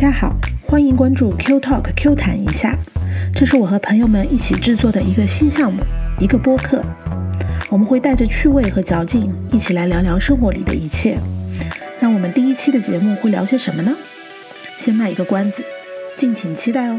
大家好，欢迎关注 Q Talk。Q 谈一下，这是我和朋友们一起制作的一个新项目，一个播客。我们会带着趣味和嚼劲，一起来聊聊生活里的一切。那我们第一期的节目会聊些什么呢？先卖一个关子，敬请期待哦！